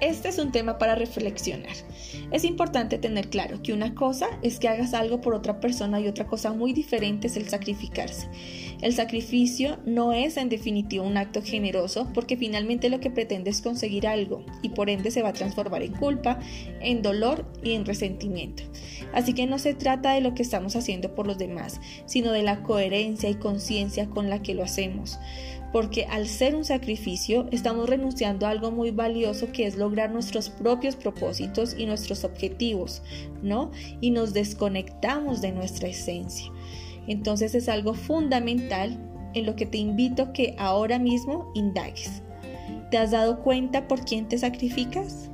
Este es un tema para reflexionar. Es importante tener claro que una cosa es que hagas algo por otra persona y otra cosa muy diferente es el sacrificarse. El sacrificio no es en definitiva un acto generoso porque finalmente lo que pretende es conseguir algo y por ende se va a transformar en culpa, en dolor y en resentimiento. Así que no se trata de lo que estamos haciendo por los demás, sino de la coherencia y conciencia con la que lo hacemos porque al ser un sacrificio estamos renunciando a algo muy valioso que es lograr nuestros propios propósitos y nuestros objetivos, ¿no? Y nos desconectamos de nuestra esencia. Entonces es algo fundamental en lo que te invito que ahora mismo indagues. ¿Te has dado cuenta por quién te sacrificas?